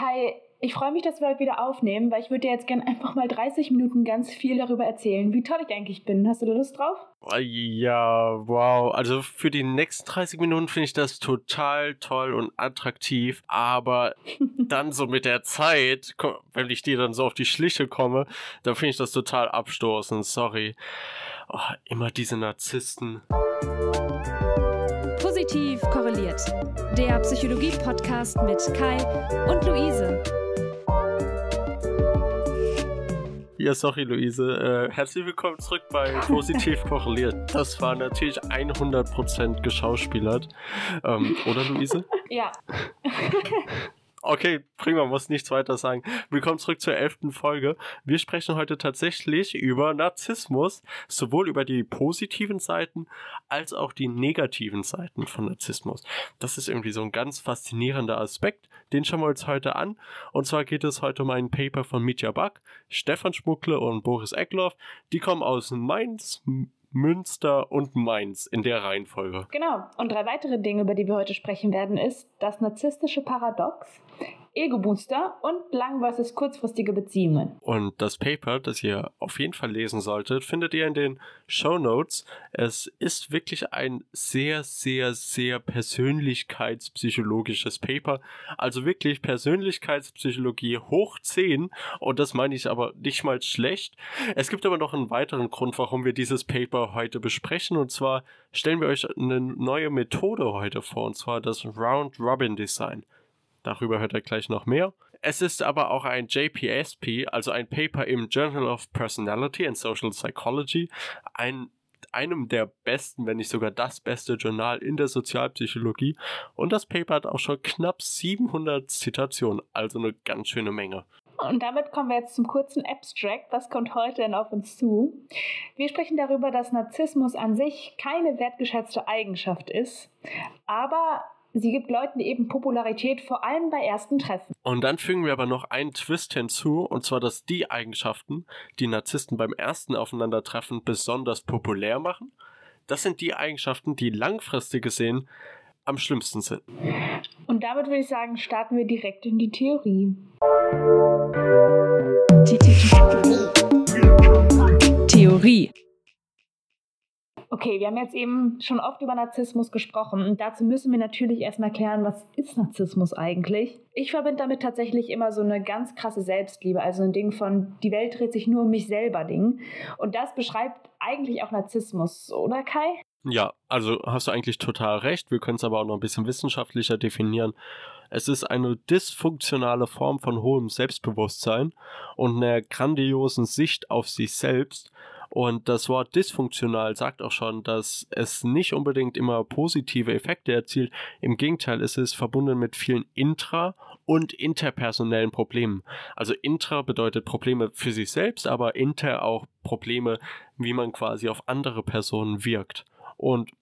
Kai, ich freue mich, dass wir heute wieder aufnehmen, weil ich würde dir jetzt gerne einfach mal 30 Minuten ganz viel darüber erzählen, wie toll ich eigentlich bin. Hast du da Lust drauf? Ja, wow. Also für die nächsten 30 Minuten finde ich das total toll und attraktiv. Aber dann so mit der Zeit, wenn ich dir dann so auf die Schliche komme, dann finde ich das total abstoßend. Sorry. Oh, immer diese Narzissten. Positiv korreliert. Der Psychologie-Podcast mit Kai und Luise. Ja, sorry, Luise. Äh, herzlich willkommen zurück bei Positiv korreliert. Das war natürlich 100% geschauspielert. Ähm, oder, Luise? Ja. Okay, prima, muss nichts weiter sagen. Willkommen zurück zur elften Folge. Wir sprechen heute tatsächlich über Narzissmus, sowohl über die positiven Seiten als auch die negativen Seiten von Narzissmus. Das ist irgendwie so ein ganz faszinierender Aspekt, den schauen wir uns heute an. Und zwar geht es heute um ein Paper von Mitya Back, Stefan Schmuckle und Boris Eckloff. Die kommen aus Mainz, Münster und Mainz in der Reihenfolge. Genau. Und drei weitere Dinge, über die wir heute sprechen werden, ist das narzisstische Paradox, Ego-Booster und lang versus kurzfristige Beziehungen. Und das Paper, das ihr auf jeden Fall lesen solltet, findet ihr in den Show Notes. Es ist wirklich ein sehr, sehr, sehr persönlichkeitspsychologisches Paper. Also wirklich Persönlichkeitspsychologie hoch 10. Und das meine ich aber nicht mal schlecht. Es gibt aber noch einen weiteren Grund, warum wir dieses Paper heute besprechen. Und zwar stellen wir euch eine neue Methode heute vor. Und zwar das Round Robin Design. Darüber hört er gleich noch mehr. Es ist aber auch ein JPSP, also ein Paper im Journal of Personality and Social Psychology, ein, einem der besten, wenn nicht sogar das beste Journal in der Sozialpsychologie. Und das Paper hat auch schon knapp 700 Zitationen, also eine ganz schöne Menge. Und damit kommen wir jetzt zum kurzen Abstract. Was kommt heute denn auf uns zu? Wir sprechen darüber, dass Narzissmus an sich keine wertgeschätzte Eigenschaft ist, aber Sie gibt Leuten eben Popularität, vor allem bei ersten Treffen. Und dann fügen wir aber noch einen Twist hinzu, und zwar, dass die Eigenschaften, die Narzissten beim ersten Aufeinandertreffen besonders populär machen, das sind die Eigenschaften, die langfristig gesehen am schlimmsten sind. Und damit würde ich sagen, starten wir direkt in die Theorie. Theorie. Okay, wir haben jetzt eben schon oft über Narzissmus gesprochen und dazu müssen wir natürlich erstmal klären, was ist Narzissmus eigentlich? Ich verbinde damit tatsächlich immer so eine ganz krasse Selbstliebe, also ein Ding von die Welt dreht sich nur um mich selber Ding. Und das beschreibt eigentlich auch Narzissmus, oder Kai? Ja, also hast du eigentlich total recht. Wir können es aber auch noch ein bisschen wissenschaftlicher definieren. Es ist eine dysfunktionale Form von hohem Selbstbewusstsein und einer grandiosen Sicht auf sich selbst und das Wort dysfunktional sagt auch schon, dass es nicht unbedingt immer positive Effekte erzielt. Im Gegenteil ist es verbunden mit vielen intra- und interpersonellen Problemen. Also intra bedeutet Probleme für sich selbst, aber inter auch Probleme, wie man quasi auf andere Personen wirkt. Und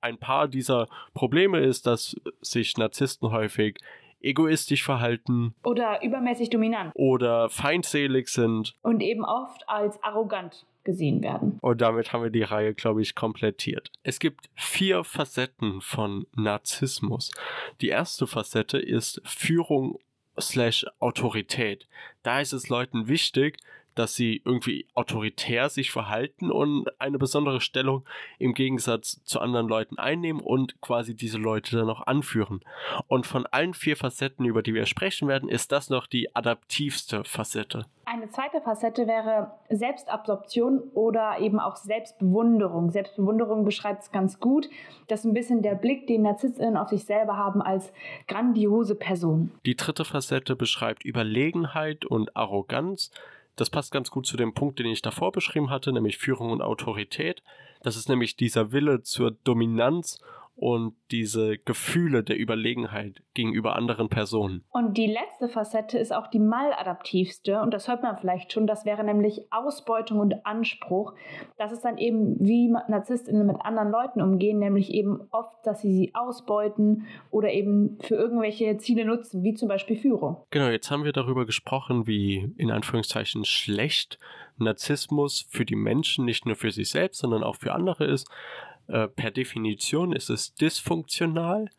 ein paar dieser Probleme ist, dass sich Narzissten häufig egoistisch verhalten. Oder übermäßig dominant. Oder feindselig sind. Und eben oft als arrogant gesehen werden. Und damit haben wir die Reihe, glaube ich, komplettiert. Es gibt vier Facetten von Narzissmus. Die erste Facette ist Führung slash Autorität. Da ist es Leuten wichtig, dass sie irgendwie autoritär sich verhalten und eine besondere Stellung im Gegensatz zu anderen Leuten einnehmen und quasi diese Leute dann auch anführen. Und von allen vier Facetten, über die wir sprechen werden, ist das noch die adaptivste Facette. Eine zweite Facette wäre Selbstabsorption oder eben auch Selbstbewunderung. Selbstbewunderung beschreibt es ganz gut. Das ist ein bisschen der Blick, den NarzisstInnen auf sich selber haben als grandiose Person. Die dritte Facette beschreibt Überlegenheit und Arroganz. Das passt ganz gut zu dem Punkt, den ich davor beschrieben hatte, nämlich Führung und Autorität. Das ist nämlich dieser Wille zur Dominanz und diese Gefühle der Überlegenheit gegenüber anderen Personen. Und die letzte Facette ist auch die maladaptivste und das hört man vielleicht schon, das wäre nämlich Ausbeutung und Anspruch. Das ist dann eben, wie Narzisstinnen mit anderen Leuten umgehen, nämlich eben oft, dass sie sie ausbeuten oder eben für irgendwelche Ziele nutzen, wie zum Beispiel Führung. Genau, jetzt haben wir darüber gesprochen, wie in Anführungszeichen schlecht Narzissmus für die Menschen, nicht nur für sich selbst, sondern auch für andere ist. Äh, per Definition ist es dysfunktional.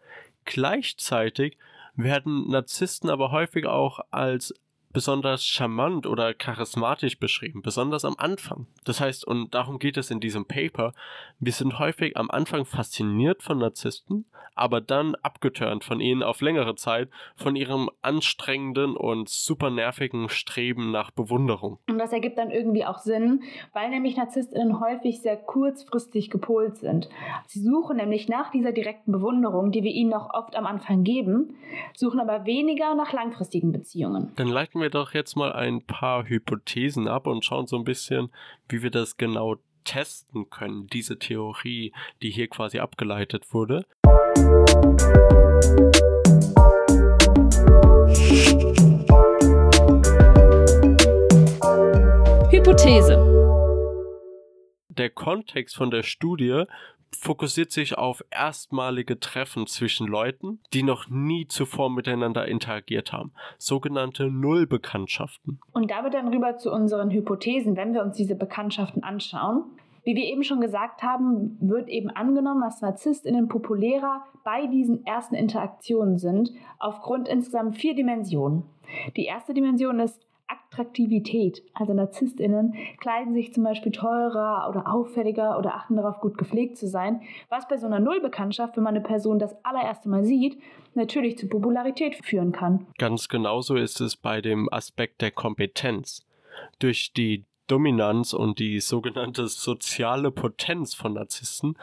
Gleichzeitig werden Narzissten aber häufig auch als besonders charmant oder charismatisch beschrieben, besonders am Anfang. Das heißt, und darum geht es in diesem Paper, wir sind häufig am Anfang fasziniert von Narzissten, aber dann abgeturnt von ihnen auf längere Zeit von ihrem anstrengenden und super nervigen Streben nach Bewunderung. Und das ergibt dann irgendwie auch Sinn, weil nämlich Narzisstinnen häufig sehr kurzfristig gepolt sind. Sie suchen nämlich nach dieser direkten Bewunderung, die wir ihnen noch oft am Anfang geben, suchen aber weniger nach langfristigen Beziehungen. Dann leiten wir doch jetzt mal ein paar Hypothesen ab und schauen so ein bisschen, wie wir das genau testen können, diese Theorie, die hier quasi abgeleitet wurde. Hypothese. Der Kontext von der Studie fokussiert sich auf erstmalige Treffen zwischen Leuten, die noch nie zuvor miteinander interagiert haben, sogenannte Nullbekanntschaften. Und damit dann rüber zu unseren Hypothesen, wenn wir uns diese Bekanntschaften anschauen. Wie wir eben schon gesagt haben, wird eben angenommen, dass NarzisstInnen populärer bei diesen ersten Interaktionen sind, aufgrund insgesamt vier Dimensionen. Die erste Dimension ist Attraktivität. Also NarzisstInnen kleiden sich zum Beispiel teurer oder auffälliger oder achten darauf, gut gepflegt zu sein, was bei so einer Nullbekanntschaft, wenn man eine Person das allererste Mal sieht, natürlich zu Popularität führen kann. Ganz genauso ist es bei dem Aspekt der Kompetenz. Durch die Dominanz und die sogenannte soziale Potenz von Narzissten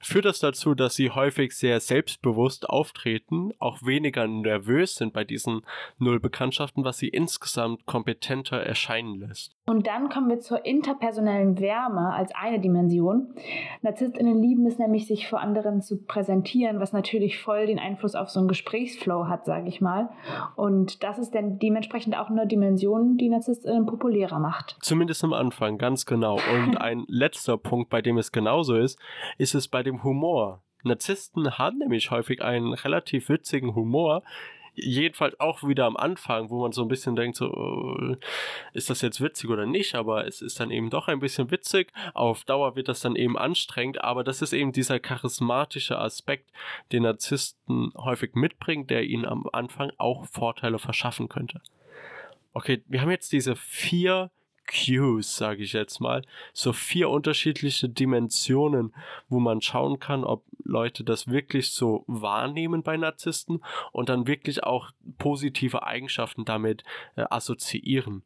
führt das dazu, dass sie häufig sehr selbstbewusst auftreten, auch weniger nervös sind bei diesen Nullbekanntschaften, was sie insgesamt kompetenter erscheinen lässt. Und dann kommen wir zur interpersonellen Wärme als eine Dimension. NarzisstInnen lieben es nämlich, sich vor anderen zu präsentieren, was natürlich voll den Einfluss auf so einen Gesprächsflow hat, sage ich mal. Und das ist dann dementsprechend auch eine Dimension, die NarzisstInnen populärer macht. Zumindest am Anfang, ganz genau. Und ein letzter Punkt, bei dem es genauso ist, ist es bei dem Humor. Narzissten haben nämlich häufig einen relativ witzigen Humor, jedenfalls auch wieder am Anfang, wo man so ein bisschen denkt, so, äh, ist das jetzt witzig oder nicht, aber es ist dann eben doch ein bisschen witzig. Auf Dauer wird das dann eben anstrengend, aber das ist eben dieser charismatische Aspekt, den Narzissten häufig mitbringt, der ihnen am Anfang auch Vorteile verschaffen könnte. Okay, wir haben jetzt diese vier Cues, sage ich jetzt mal. So vier unterschiedliche Dimensionen, wo man schauen kann, ob Leute das wirklich so wahrnehmen bei Narzissten und dann wirklich auch positive Eigenschaften damit äh, assoziieren.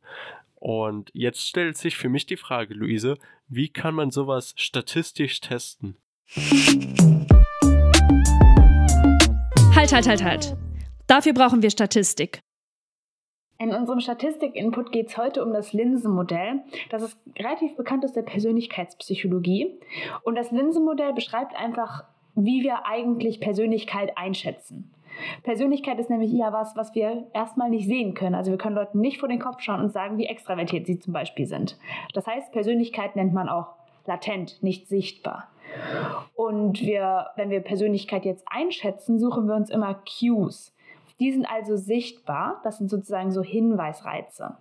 Und jetzt stellt sich für mich die Frage, Luise, wie kann man sowas statistisch testen? Halt, halt, halt, halt. Dafür brauchen wir Statistik. In unserem Statistik-Input geht es heute um das Linsenmodell. Das ist relativ bekannt aus der Persönlichkeitspsychologie. Und das Linsenmodell beschreibt einfach, wie wir eigentlich Persönlichkeit einschätzen. Persönlichkeit ist nämlich eher was, was wir erstmal nicht sehen können. Also wir können Leuten nicht vor den Kopf schauen und sagen, wie extravertiert sie zum Beispiel sind. Das heißt, Persönlichkeit nennt man auch latent, nicht sichtbar. Und wir, wenn wir Persönlichkeit jetzt einschätzen, suchen wir uns immer Cues. Die sind also sichtbar. Das sind sozusagen so Hinweisreize.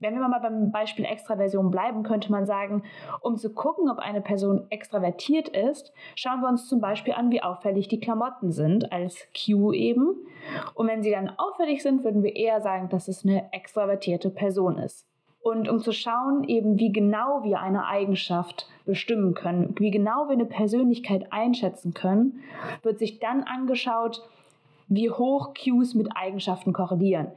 Wenn wir mal beim Beispiel Extraversion bleiben, könnte man sagen, um zu gucken, ob eine Person extravertiert ist, schauen wir uns zum Beispiel an, wie auffällig die Klamotten sind, als Cue eben. Und wenn sie dann auffällig sind, würden wir eher sagen, dass es eine extravertierte Person ist. Und um zu schauen, eben wie genau wir eine Eigenschaft bestimmen können, wie genau wir eine Persönlichkeit einschätzen können, wird sich dann angeschaut, wie hoch Cues mit Eigenschaften korrelieren.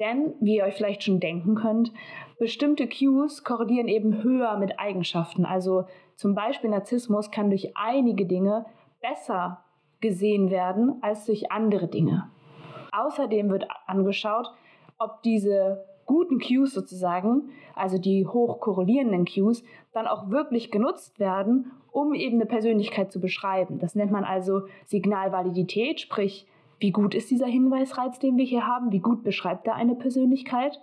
Denn, wie ihr euch vielleicht schon denken könnt, bestimmte Cues korrelieren eben höher mit Eigenschaften. Also zum Beispiel Narzissmus kann durch einige Dinge besser gesehen werden als durch andere Dinge. Außerdem wird angeschaut, ob diese guten Cues sozusagen, also die hoch korrelierenden Cues, dann auch wirklich genutzt werden, um eben eine Persönlichkeit zu beschreiben. Das nennt man also Signalvalidität, sprich wie gut ist dieser Hinweisreiz, den wir hier haben, wie gut beschreibt er eine Persönlichkeit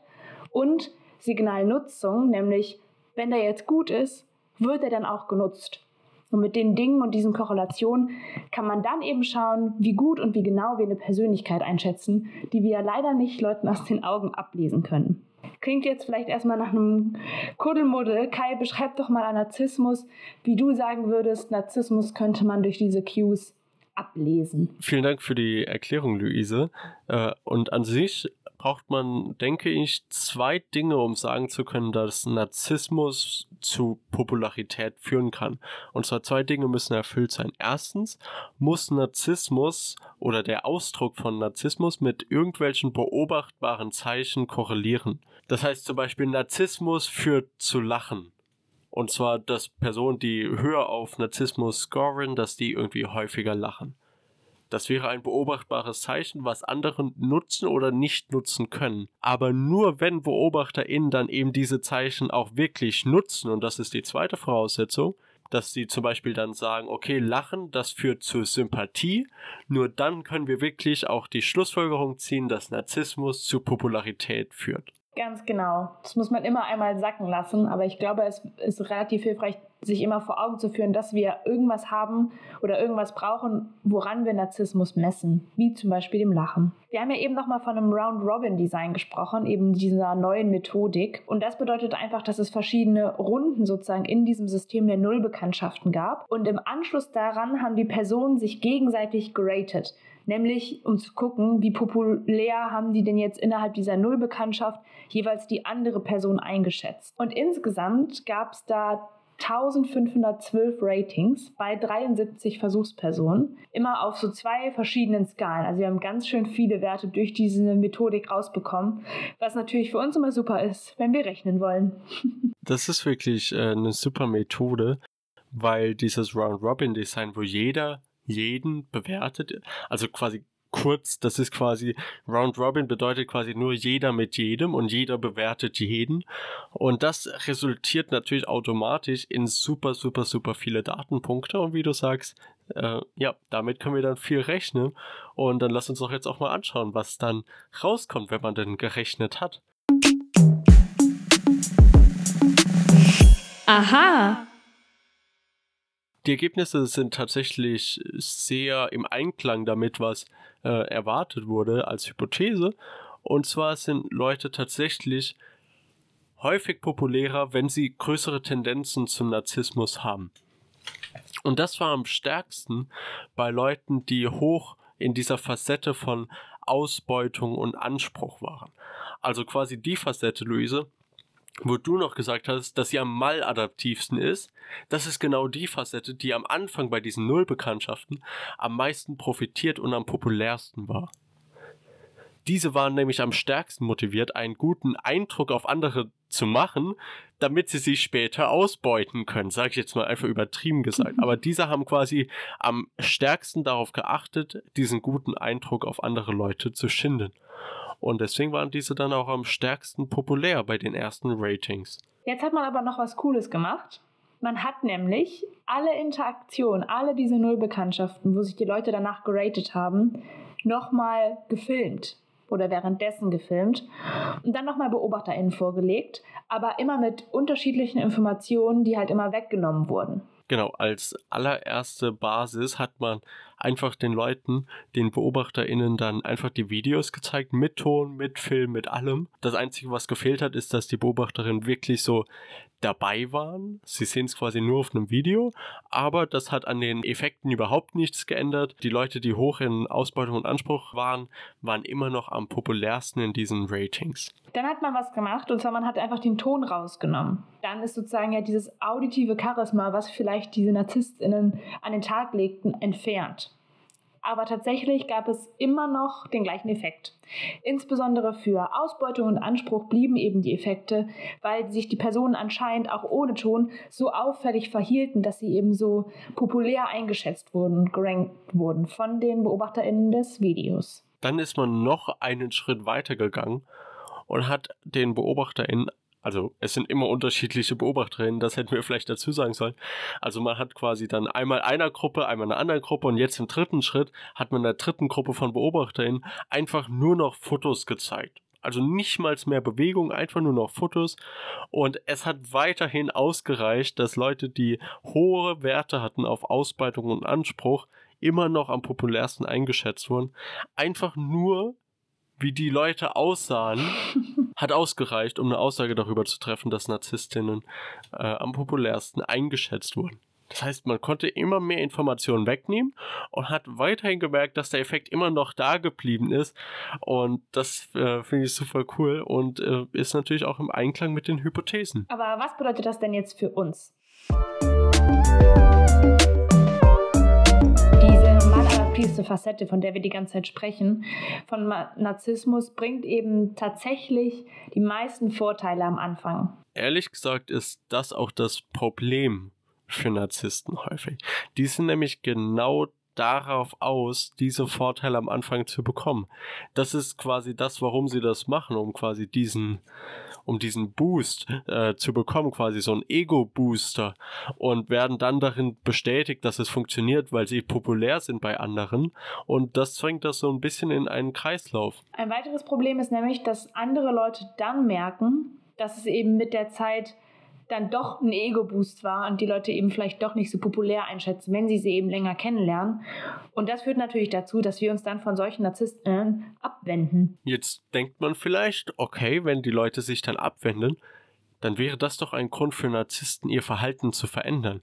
und Signalnutzung, nämlich wenn der jetzt gut ist, wird er dann auch genutzt. Und mit den Dingen und diesen Korrelationen kann man dann eben schauen, wie gut und wie genau wir eine Persönlichkeit einschätzen, die wir ja leider nicht Leuten aus den Augen ablesen können. Klingt jetzt vielleicht erstmal nach einem Kuddelmuddel. Kai, beschreib doch mal einen Narzissmus, wie du sagen würdest, Narzissmus könnte man durch diese Cues ablesen. Vielen Dank für die Erklärung, Luise. Äh, und an sich braucht man, denke ich, zwei Dinge, um sagen zu können, dass Narzissmus zu Popularität führen kann. Und zwar zwei Dinge müssen erfüllt sein. Erstens muss Narzissmus oder der Ausdruck von Narzissmus mit irgendwelchen beobachtbaren Zeichen korrelieren. Das heißt zum Beispiel, Narzissmus führt zu Lachen. Und zwar, dass Personen, die höher auf Narzissmus scoren, dass die irgendwie häufiger lachen. Das wäre ein beobachtbares Zeichen, was andere nutzen oder nicht nutzen können. Aber nur wenn BeobachterInnen dann eben diese Zeichen auch wirklich nutzen, und das ist die zweite Voraussetzung, dass sie zum Beispiel dann sagen, okay, Lachen, das führt zu Sympathie. Nur dann können wir wirklich auch die Schlussfolgerung ziehen, dass Narzissmus zu Popularität führt. Ganz genau. Das muss man immer einmal sacken lassen, aber ich glaube, es ist relativ hilfreich, sich immer vor Augen zu führen, dass wir irgendwas haben oder irgendwas brauchen, woran wir Narzissmus messen, wie zum Beispiel dem Lachen. Wir haben ja eben nochmal von einem Round-Robin-Design gesprochen, eben dieser neuen Methodik. Und das bedeutet einfach, dass es verschiedene Runden sozusagen in diesem System der Nullbekanntschaften gab. Und im Anschluss daran haben die Personen sich gegenseitig geratet nämlich um zu gucken, wie populär haben die denn jetzt innerhalb dieser Nullbekanntschaft jeweils die andere Person eingeschätzt. Und insgesamt gab es da 1512 Ratings bei 73 Versuchspersonen, immer auf so zwei verschiedenen Skalen. Also wir haben ganz schön viele Werte durch diese Methodik rausbekommen, was natürlich für uns immer super ist, wenn wir rechnen wollen. Das ist wirklich äh, eine super Methode, weil dieses Round-Robin-Design, wo jeder jeden bewertet, also quasi kurz, das ist quasi Round Robin bedeutet quasi nur jeder mit jedem und jeder bewertet jeden. Und das resultiert natürlich automatisch in super, super, super viele Datenpunkte. Und wie du sagst, äh, ja, damit können wir dann viel rechnen. Und dann lass uns doch jetzt auch mal anschauen, was dann rauskommt, wenn man denn gerechnet hat. Aha! Die Ergebnisse sind tatsächlich sehr im Einklang damit, was äh, erwartet wurde als Hypothese. Und zwar sind Leute tatsächlich häufig populärer, wenn sie größere Tendenzen zum Narzissmus haben. Und das war am stärksten bei Leuten, die hoch in dieser Facette von Ausbeutung und Anspruch waren. Also quasi die Facette, Luise, wo du noch gesagt hast, dass sie am maladaptivsten ist, das ist genau die Facette, die am Anfang bei diesen Nullbekanntschaften am meisten profitiert und am populärsten war. Diese waren nämlich am stärksten motiviert, einen guten Eindruck auf andere zu machen, damit sie sich später ausbeuten können, sage ich jetzt mal einfach übertrieben gesagt. Aber diese haben quasi am stärksten darauf geachtet, diesen guten Eindruck auf andere Leute zu schinden. Und deswegen waren diese dann auch am stärksten populär bei den ersten Ratings. Jetzt hat man aber noch was Cooles gemacht. Man hat nämlich alle Interaktionen, alle diese Nullbekanntschaften, wo sich die Leute danach geratet haben, nochmal gefilmt oder währenddessen gefilmt und dann nochmal BeobachterInnen vorgelegt, aber immer mit unterschiedlichen Informationen, die halt immer weggenommen wurden. Genau, als allererste Basis hat man einfach den Leuten, den BeobachterInnen dann einfach die Videos gezeigt, mit Ton, mit Film, mit allem. Das Einzige, was gefehlt hat, ist, dass die Beobachterinnen wirklich so dabei waren. Sie sehen es quasi nur auf einem Video, aber das hat an den Effekten überhaupt nichts geändert. Die Leute, die hoch in Ausbeutung und Anspruch waren, waren immer noch am populärsten in diesen Ratings. Dann hat man was gemacht und zwar man hat einfach den Ton rausgenommen. Dann ist sozusagen ja dieses auditive Charisma, was vielleicht diese NarzisstInnen an den Tag legten, entfernt aber tatsächlich gab es immer noch den gleichen Effekt. Insbesondere für Ausbeutung und Anspruch blieben eben die Effekte, weil sich die Personen anscheinend auch ohne Ton so auffällig verhielten, dass sie eben so populär eingeschätzt wurden und gerankt wurden von den BeobachterInnen des Videos. Dann ist man noch einen Schritt weiter gegangen und hat den BeobachterInnen also es sind immer unterschiedliche Beobachterinnen, das hätten wir vielleicht dazu sagen sollen. Also man hat quasi dann einmal einer Gruppe, einmal einer anderen Gruppe und jetzt im dritten Schritt hat man der dritten Gruppe von Beobachterinnen einfach nur noch Fotos gezeigt. Also nicht mal mehr Bewegung, einfach nur noch Fotos. Und es hat weiterhin ausgereicht, dass Leute, die hohe Werte hatten auf Ausbeutung und Anspruch, immer noch am populärsten eingeschätzt wurden. Einfach nur wie die Leute aussahen, hat ausgereicht, um eine Aussage darüber zu treffen, dass Narzisstinnen äh, am populärsten eingeschätzt wurden. Das heißt, man konnte immer mehr Informationen wegnehmen und hat weiterhin gemerkt, dass der Effekt immer noch da geblieben ist. Und das äh, finde ich super cool und äh, ist natürlich auch im Einklang mit den Hypothesen. Aber was bedeutet das denn jetzt für uns? Tiefste Facette, von der wir die ganze Zeit sprechen, von Narzissmus, bringt eben tatsächlich die meisten Vorteile am Anfang. Ehrlich gesagt ist das auch das Problem für Narzissten häufig. Die sind nämlich genau darauf aus, diese Vorteile am Anfang zu bekommen. Das ist quasi das, warum sie das machen, um quasi diesen um diesen Boost äh, zu bekommen, quasi so ein Ego-Booster und werden dann darin bestätigt, dass es funktioniert, weil sie populär sind bei anderen und das zwingt das so ein bisschen in einen Kreislauf. Ein weiteres Problem ist nämlich, dass andere Leute dann merken, dass es eben mit der Zeit dann doch ein Ego-Boost war und die Leute eben vielleicht doch nicht so populär einschätzen, wenn sie sie eben länger kennenlernen. Und das führt natürlich dazu, dass wir uns dann von solchen Narzissten abwenden. Jetzt denkt man vielleicht, okay, wenn die Leute sich dann abwenden, dann wäre das doch ein Grund für Narzissten, ihr Verhalten zu verändern.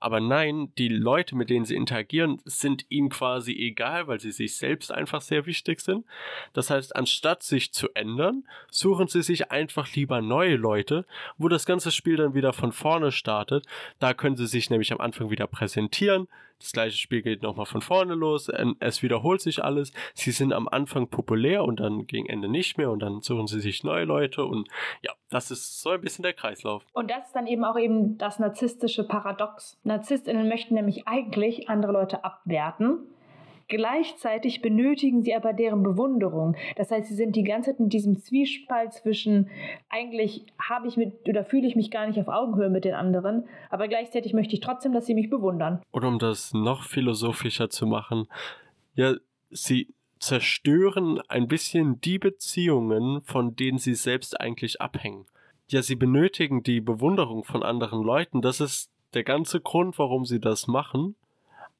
Aber nein, die Leute, mit denen sie interagieren, sind ihnen quasi egal, weil sie sich selbst einfach sehr wichtig sind. Das heißt, anstatt sich zu ändern, suchen sie sich einfach lieber neue Leute, wo das ganze Spiel dann wieder von vorne startet. Da können sie sich nämlich am Anfang wieder präsentieren, das gleiche Spiel geht nochmal von vorne los. Es wiederholt sich alles. Sie sind am Anfang populär und dann gegen Ende nicht mehr und dann suchen sie sich neue Leute und ja, das ist so ein bisschen der Kreislauf. Und das ist dann eben auch eben das narzisstische Paradox. Narzisstinnen möchten nämlich eigentlich andere Leute abwerten Gleichzeitig benötigen sie aber deren Bewunderung. Das heißt, sie sind die ganze Zeit in diesem Zwiespalt zwischen, eigentlich habe ich mit oder fühle ich mich gar nicht auf Augenhöhe mit den anderen, aber gleichzeitig möchte ich trotzdem, dass sie mich bewundern. Und um das noch philosophischer zu machen, ja, sie zerstören ein bisschen die Beziehungen, von denen sie selbst eigentlich abhängen. Ja, sie benötigen die Bewunderung von anderen Leuten. Das ist der ganze Grund, warum sie das machen.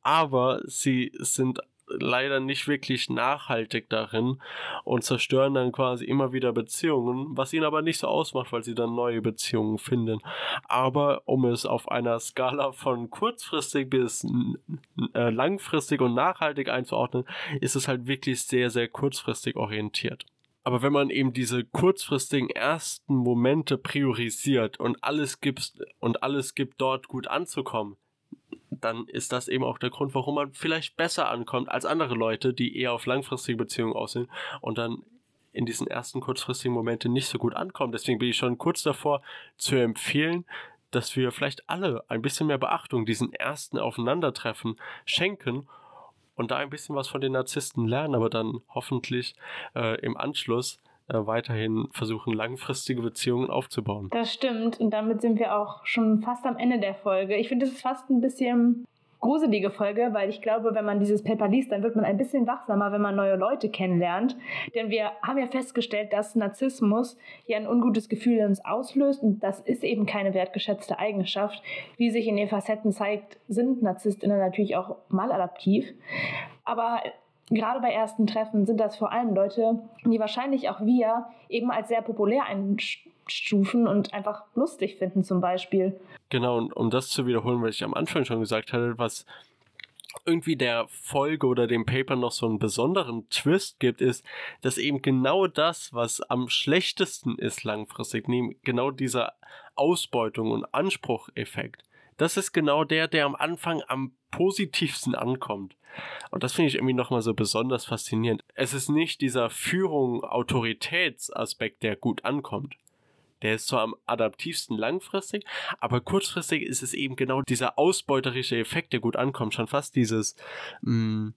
Aber sie sind leider nicht wirklich nachhaltig darin und zerstören dann quasi immer wieder Beziehungen, was ihnen aber nicht so ausmacht, weil sie dann neue Beziehungen finden. Aber um es auf einer Skala von kurzfristig bis äh, langfristig und nachhaltig einzuordnen, ist es halt wirklich sehr, sehr kurzfristig orientiert. Aber wenn man eben diese kurzfristigen ersten Momente priorisiert und alles gibt und alles gibt dort gut anzukommen, dann ist das eben auch der Grund, warum man vielleicht besser ankommt als andere Leute, die eher auf langfristige Beziehungen aussehen und dann in diesen ersten kurzfristigen Momenten nicht so gut ankommen. Deswegen bin ich schon kurz davor zu empfehlen, dass wir vielleicht alle ein bisschen mehr Beachtung diesen ersten Aufeinandertreffen schenken und da ein bisschen was von den Narzissten lernen, aber dann hoffentlich äh, im Anschluss weiterhin versuchen, langfristige Beziehungen aufzubauen. Das stimmt. Und damit sind wir auch schon fast am Ende der Folge. Ich finde, es ist fast ein bisschen gruselige Folge, weil ich glaube, wenn man dieses Paper liest, dann wird man ein bisschen wachsamer, wenn man neue Leute kennenlernt. Denn wir haben ja festgestellt, dass Narzissmus hier ein ungutes Gefühl in uns auslöst und das ist eben keine wertgeschätzte Eigenschaft. Wie sich in den Facetten zeigt, sind Narzisstinnen natürlich auch maladaptiv. Aber gerade bei ersten Treffen sind das vor allem Leute, die wahrscheinlich auch wir eben als sehr populär einstufen und einfach lustig finden zum Beispiel. Genau, und um das zu wiederholen, was ich am Anfang schon gesagt hatte, was irgendwie der Folge oder dem Paper noch so einen besonderen Twist gibt, ist, dass eben genau das, was am schlechtesten ist langfristig, genau dieser Ausbeutung und Ansprucheffekt, das ist genau der, der am Anfang am positivsten ankommt. Und das finde ich irgendwie nochmal so besonders faszinierend. Es ist nicht dieser Führung, Autoritätsaspekt, der gut ankommt. Der ist zwar am adaptivsten langfristig, aber kurzfristig ist es eben genau dieser ausbeuterische Effekt, der gut ankommt. Schon fast dieses, mh, mm,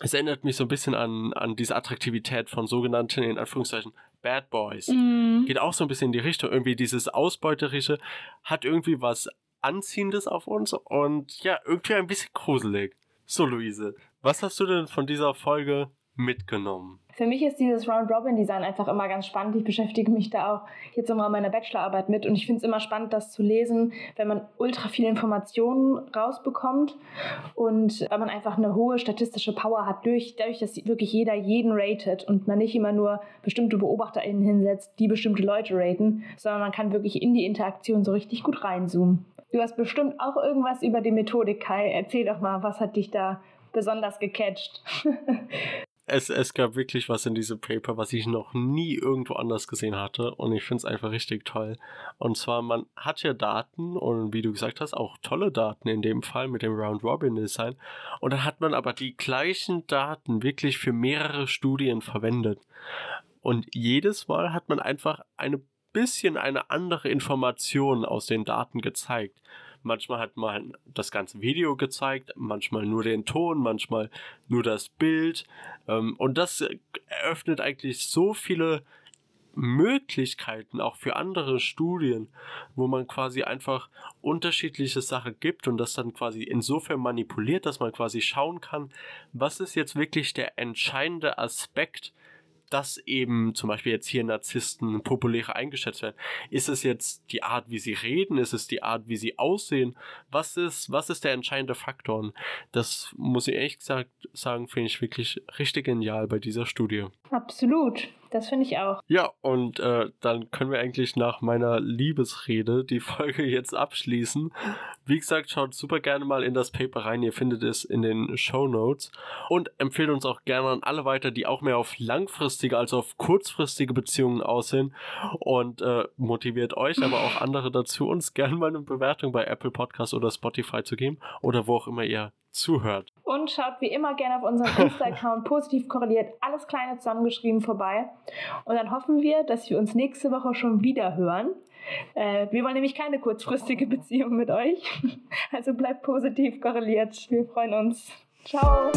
es erinnert mich so ein bisschen an, an diese Attraktivität von sogenannten, in Anführungszeichen, Bad Boys. Mm. Geht auch so ein bisschen in die Richtung. Irgendwie dieses Ausbeuterische hat irgendwie was Anziehendes auf uns und ja, irgendwie ein bisschen gruselig. So, Luise, was hast du denn von dieser Folge mitgenommen? Für mich ist dieses Round-Robin-Design einfach immer ganz spannend. Ich beschäftige mich da auch jetzt immer in meiner Bachelorarbeit mit und ich finde es immer spannend, das zu lesen, wenn man ultra viele Informationen rausbekommt und wenn man einfach eine hohe statistische Power hat, durch, dadurch, dass wirklich jeder jeden ratet und man nicht immer nur bestimmte BeobachterInnen hinsetzt, die bestimmte Leute raten, sondern man kann wirklich in die Interaktion so richtig gut reinzoomen. Du hast bestimmt auch irgendwas über die Methodik, Kai. Erzähl doch mal, was hat dich da besonders gecatcht? es, es gab wirklich was in diesem Paper, was ich noch nie irgendwo anders gesehen hatte und ich finde es einfach richtig toll. Und zwar, man hat ja Daten und wie du gesagt hast, auch tolle Daten in dem Fall mit dem Round-Robin-Design und dann hat man aber die gleichen Daten wirklich für mehrere Studien verwendet. Und jedes Mal hat man einfach eine bisschen eine andere Information aus den Daten gezeigt. Manchmal hat man das ganze Video gezeigt, manchmal nur den Ton, manchmal nur das Bild. Ähm, und das eröffnet eigentlich so viele Möglichkeiten auch für andere Studien, wo man quasi einfach unterschiedliche Sachen gibt und das dann quasi insofern manipuliert, dass man quasi schauen kann, was ist jetzt wirklich der entscheidende Aspekt dass eben zum Beispiel jetzt hier Narzissten populärer eingeschätzt werden? Ist es jetzt die Art, wie sie reden? Ist es die Art, wie sie aussehen? Was ist, was ist der entscheidende Faktor? Und das muss ich ehrlich gesagt sagen, finde ich wirklich richtig genial bei dieser Studie. Absolut. Das finde ich auch. Ja, und äh, dann können wir eigentlich nach meiner Liebesrede die Folge jetzt abschließen. Wie gesagt, schaut super gerne mal in das Paper rein. Ihr findet es in den Show Notes. Und empfehlt uns auch gerne an alle weiter, die auch mehr auf langfristige als auf kurzfristige Beziehungen aussehen. Und äh, motiviert euch, aber auch andere dazu, uns gerne mal eine Bewertung bei Apple Podcast oder Spotify zu geben. Oder wo auch immer ihr zuhört. Und schaut wie immer gerne auf unserem Insta-Account positiv korreliert, alles kleine zusammengeschrieben vorbei. Und dann hoffen wir, dass wir uns nächste Woche schon wieder hören. Äh, wir wollen nämlich keine kurzfristige Beziehung mit euch. Also bleibt positiv korreliert. Wir freuen uns. Ciao.